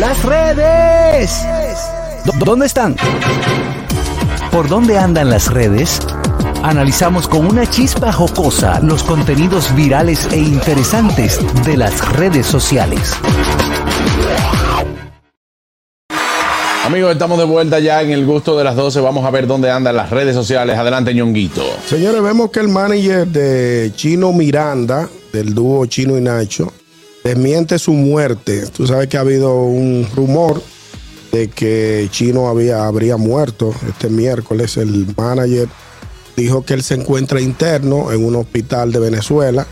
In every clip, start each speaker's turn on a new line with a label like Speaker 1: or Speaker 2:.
Speaker 1: Las redes. ¿Dónde están? ¿Por dónde andan las redes? Analizamos con una chispa jocosa los contenidos virales e interesantes de las redes sociales.
Speaker 2: Amigos, estamos de vuelta ya en el gusto de las 12. Vamos a ver dónde andan las redes sociales. Adelante, ñonguito.
Speaker 3: Señores, vemos que el manager de Chino Miranda, del dúo Chino y Nacho, desmiente su muerte. Tú sabes que ha habido un rumor de que Chino había, habría muerto este miércoles. El manager dijo que él se encuentra interno en un hospital de Venezuela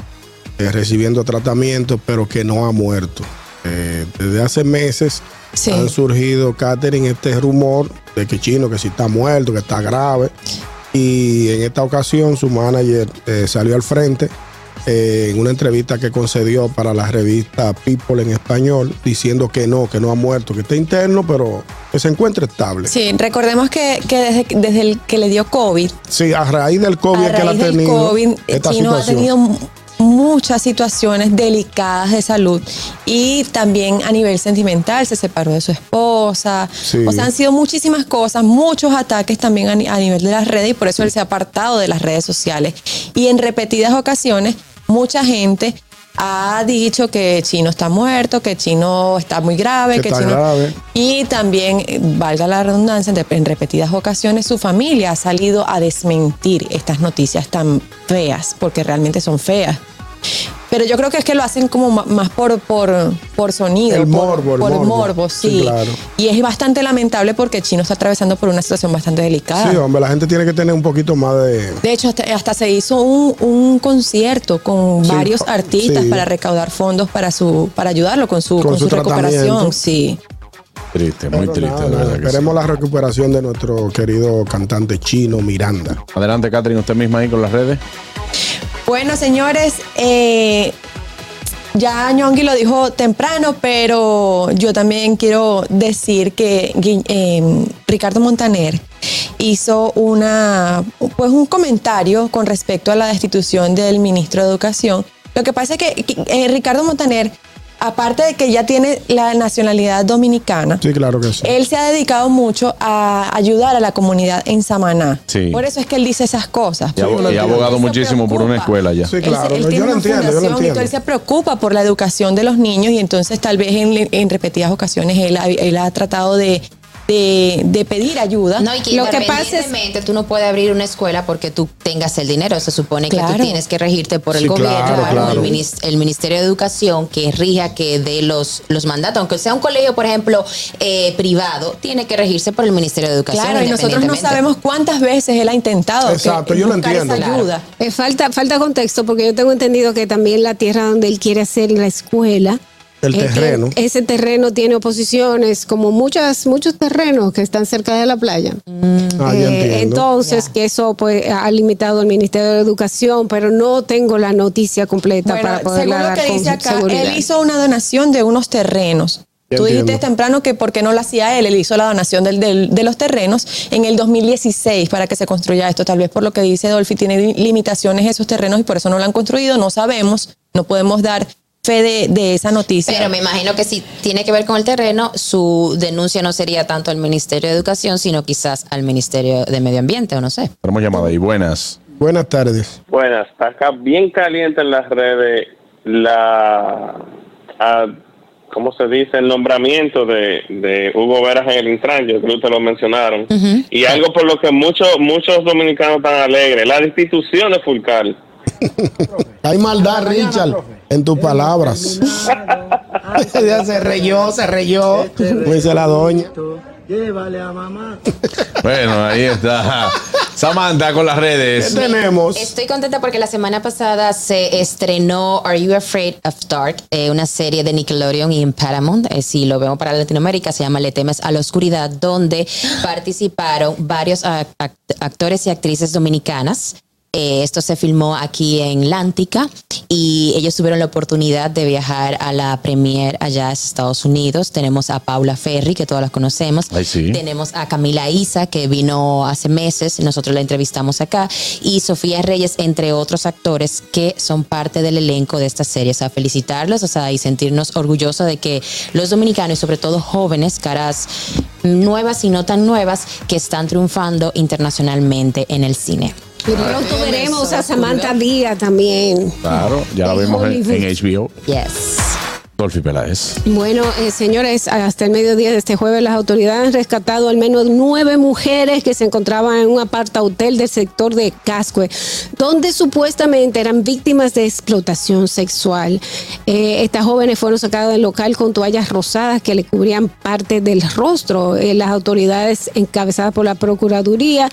Speaker 3: eh, recibiendo tratamiento, pero que no ha muerto. Eh, desde hace meses han surgido, Catherine, este rumor de que Chino, que si está muerto, que está grave. Y en esta ocasión su manager eh, salió al frente eh, en una entrevista que concedió para la revista People en español, diciendo que no, que no ha muerto, que está interno, pero que se encuentra estable.
Speaker 4: Sí, recordemos que, desde, desde, el que le dio COVID.
Speaker 3: Sí, a raíz del COVID que él ha tenido.
Speaker 4: COVID, Chino ha tenido muchas situaciones delicadas de salud y también a nivel sentimental se separó de su esposa. O sea, han sido muchísimas cosas, muchos ataques también a, a, nivel de las redes y por eso él se ha apartado de las redes sociales. Y en repetidas ocasiones, mucha gente ha dicho que Chino está muerto, que Chino está muy grave, que, Chino... Y también, valga la redundancia, en repetidas ocasiones su familia ha salido a desmentir estas noticias tan feas, porque realmente son feas. Pero yo creo que es que lo hacen como más por, por, por sonido.
Speaker 3: El morbo,
Speaker 4: por, el morbo. sí. Y es bastante lamentable porque Chino está atravesando por una situación bastante delicada.
Speaker 3: Sí, hombre, la gente tiene que tener un poquito más de...
Speaker 4: De hecho, hasta, se hizo un, concierto con varios artistas para recaudar fondos para su para ayudarlo con su, con, su, recuperación. Sí.
Speaker 2: Triste, muy triste.
Speaker 3: esperemos la recuperación de nuestro querido cantante chino Miranda.
Speaker 2: Adelante, Catherine, usted misma ahí con las redes.
Speaker 4: Bueno, señores, eh, ya Ñongui lo dijo temprano, pero yo también quiero decir que eh, Ricardo Montaner hizo una, pues un comentario con respecto a la destitución del ministro de Educación. Lo que pasa es que eh, Ricardo Montaner aparte de que ya tiene la nacionalidad dominicana,
Speaker 3: sí, claro que sí.
Speaker 4: él se ha dedicado mucho a ayudar a la comunidad en Samaná. Sí. Por eso es que él dice esas cosas.
Speaker 2: Y, ha abogado muchísimo por una escuela ya.
Speaker 3: Sí, claro. yo lo entiendo, yo lo entiendo.
Speaker 4: él se preocupa por la educación de los niños y entonces tal vez en, repetidas ocasiones él ha tratado de de, pedir ayuda.
Speaker 5: No, y que lo que pasa es tú no puedes abrir una escuela porque tú tengas el dinero. Se supone que tú tienes que regirte por el gobierno, El, Ministerio de Educación que rija, que dé los, los mandatos. Aunque sea un colegio, por ejemplo, eh, privado, tiene que regirse por el Ministerio de Educación.
Speaker 4: Claro, y nosotros no sabemos cuántas veces él ha intentado
Speaker 3: Exacto, yo lo entiendo.
Speaker 4: Esa ayuda.
Speaker 6: Eh, falta, falta contexto porque yo tengo entendido que también la tierra donde él quiere hacer la escuela
Speaker 3: el terreno.
Speaker 6: ese terreno tiene oposiciones, como muchas, muchos terrenos que están cerca de la playa.
Speaker 3: Ah, eh,
Speaker 6: entonces, que eso pues ha limitado el Ministerio de Educación, pero no tengo la noticia completa para poder
Speaker 4: según lo que dice acá, él hizo una donación de unos terrenos. Tú dijiste temprano que por qué no lo hacía él, él hizo la donación del, de los terrenos en el 2016 para que se construya esto. Tal vez por lo que dice Dolphy tiene limitaciones esos terrenos y por eso no lo han construido, no sabemos, no podemos dar de, esa noticia.
Speaker 5: Pero me imagino que si tiene que ver con el terreno, su denuncia no sería tanto al Ministerio de Educación, sino quizás al Ministerio de Medio Ambiente, o no sé.
Speaker 2: Tenemos llamada ahí. Buenas.
Speaker 3: Buenas tardes.
Speaker 7: Buenas. Acá bien caliente en las redes la... ¿cómo se dice? El nombramiento de, Hugo Veras en el Intran, yo creo que ustedes lo mencionaron. Y algo por lo que muchos muchos dominicanos están alegres, la destitución de Fulcar.
Speaker 3: Hay maldad, Richard, en tus palabras.
Speaker 1: se reyó, se reyó.
Speaker 3: Dice la doña.
Speaker 2: Llévale a mamá. Bueno, ahí está. Samantha con las redes.
Speaker 3: ¿Qué tenemos?
Speaker 5: Estoy contenta porque la semana pasada se estrenó Are You Afraid of Dark? Eh, una serie de Nickelodeon y en Paramount. Eh, si lo vemos para Latinoamérica, se llama Le temes a la oscuridad, donde participaron varios actores y actrices dominicanas Eh, esto se filmó aquí en Lántica y ellos tuvieron la oportunidad de viajar a la premier allá en Estados Unidos. Tenemos a Paula Ferry, que todas las conocemos. Tenemos a Camila Isa, que vino hace meses, nosotros la entrevistamos acá. Y Sofía Reyes, entre otros actores que son parte del elenco de esta serie. O sea, felicitarlos, o sea, y sentirnos orgullosos de que los dominicanos, y sobre todo jóvenes, caras nuevas y no tan nuevas, que están triunfando internacionalmente en el cine.
Speaker 6: Pronto veremos a Samantha Díaz también.
Speaker 2: Claro, ya la vemos en, en HBO.
Speaker 5: Yes.
Speaker 2: Dolphy Peláez.
Speaker 6: Bueno, eh, señores, hasta el mediodía de este jueves las autoridades han rescatado al menos nueve mujeres que se encontraban en un aparta hotel del sector de Cascue, donde supuestamente eran víctimas de explotación sexual. Eh, estas jóvenes fueron sacadas del local con toallas rosadas que le cubrían parte del rostro. Eh, las autoridades encabezadas por la Procuraduría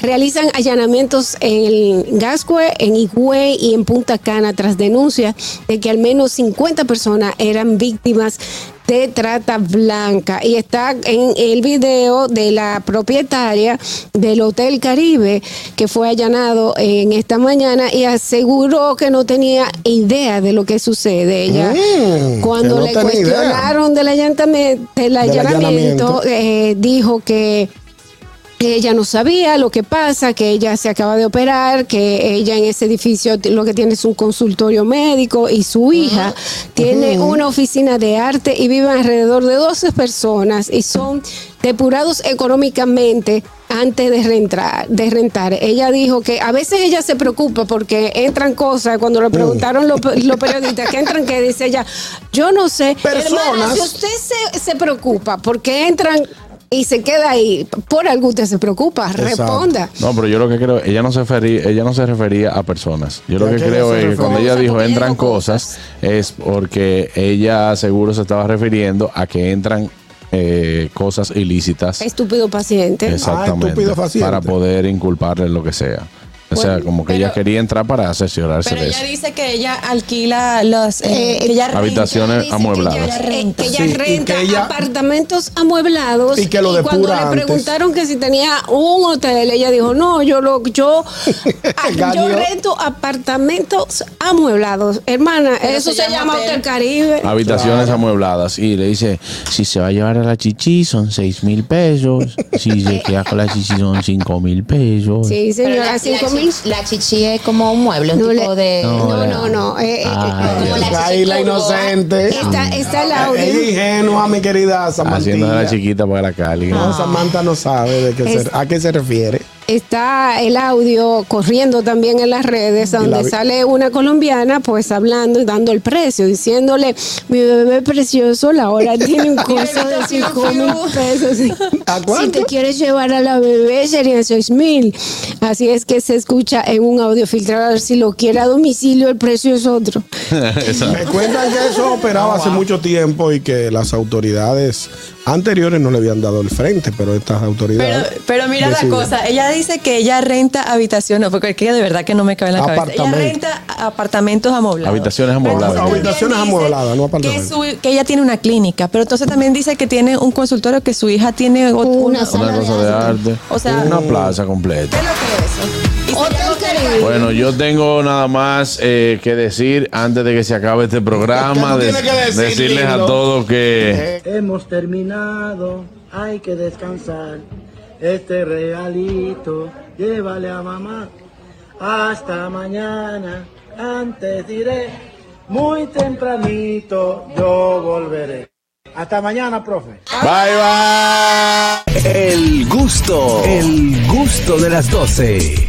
Speaker 6: realizan allanamientos en Gascue, en Higüey y en Punta Cana tras denuncias de que al menos 50 personas eran víctimas de trata blanca. Y está en el video de la propietaria del Hotel Caribe que fue allanado en esta mañana y aseguró que no tenía idea de lo que sucede. Ella, mm, cuando le cuestionaron del allanamiento, del allanamiento, eh, dijo que ella no sabía lo que pasa, que ella se acaba de operar, que ella en ese edificio lo que tiene es un consultorio médico y su hija tiene una oficina de arte y viven alrededor de 12 personas y son depurados económicamente antes de rentar, de rentar. Ella dijo que a veces ella se preocupa porque entran cosas, cuando le preguntaron los, periodistas que entran, que dice ella, yo no sé, personas. si usted se, se preocupa porque entran y se queda ahí, por algo usted se preocupa, responda.
Speaker 2: No, pero yo lo que creo, ella no se refería, ella no se refería a personas. Yo lo que creo es que cuando ella dijo entran cosas, es porque ella seguro se estaba refiriendo a que entran eh, cosas ilícitas.
Speaker 6: Estúpido paciente.
Speaker 2: Exactamente. Ah, para poder inculparle lo que sea. O sea, como que ella quería entrar para asesorarse
Speaker 4: pero ella dice que ella alquila los eh, eh,
Speaker 2: habitaciones amuebladas.
Speaker 6: Que ella renta, apartamentos amueblados.
Speaker 3: Y que lo
Speaker 6: y cuando le preguntaron que si tenía un hotel, ella dijo, no, yo lo, yo, yo rento apartamentos amueblados. Hermana, eso, se, llama Hotel Caribe.
Speaker 2: Habitaciones amuebladas. Y le dice, si se va a llevar a la chichi son seis mil pesos. si se queda con la chichi son cinco mil pesos.
Speaker 6: Sí, señora, cinco mil
Speaker 5: la chichi es como un mueble, un tipo de.
Speaker 6: No, no, no. Eh, eh,
Speaker 3: eh ahí la inocente.
Speaker 6: Está, está el audio.
Speaker 3: Es ingenua, mi querida Samantha.
Speaker 2: Haciendo la chiquita para la Cali.
Speaker 3: No, Samantha no sabe de qué a qué se refiere
Speaker 6: está el audio corriendo también en las redes, donde sale una colombiana pues hablando y dando el precio, diciéndole, mi bebé precioso, la hora tiene un costo de 5 mil pesos. Si te quieres llevar a la bebé serían 6 mil. Así es que se escucha en un audio filtrado, si lo quiere a domicilio el precio es otro.
Speaker 3: Me cuentan que eso operaba hace mucho tiempo y que las autoridades anteriores no le habían dado el frente, pero estas autoridades.
Speaker 4: Pero, mira la cosa, ella dice que ella renta habitaciones, porque de verdad que no me cabe en la cabeza. Ella renta apartamentos amueblados.
Speaker 2: Habitaciones amuebladas.
Speaker 3: habitaciones amuebladas, no apartamentos.
Speaker 4: Que, ella tiene una clínica, pero entonces también dice que tiene un consultorio que su hija tiene
Speaker 2: una, cosa de arte. O sea, una plaza completa. ¿Qué es lo que es eso? Bueno, yo tengo nada más eh, que decir antes de que se acabe este programa. decirles a todos que.
Speaker 8: Hemos terminado, hay que descansar. Este regalito, llévale a mamá. Hasta mañana, antes diré, muy tempranito yo volveré. Hasta mañana, profe.
Speaker 2: Bye bye.
Speaker 1: El gusto, el gusto de las 12.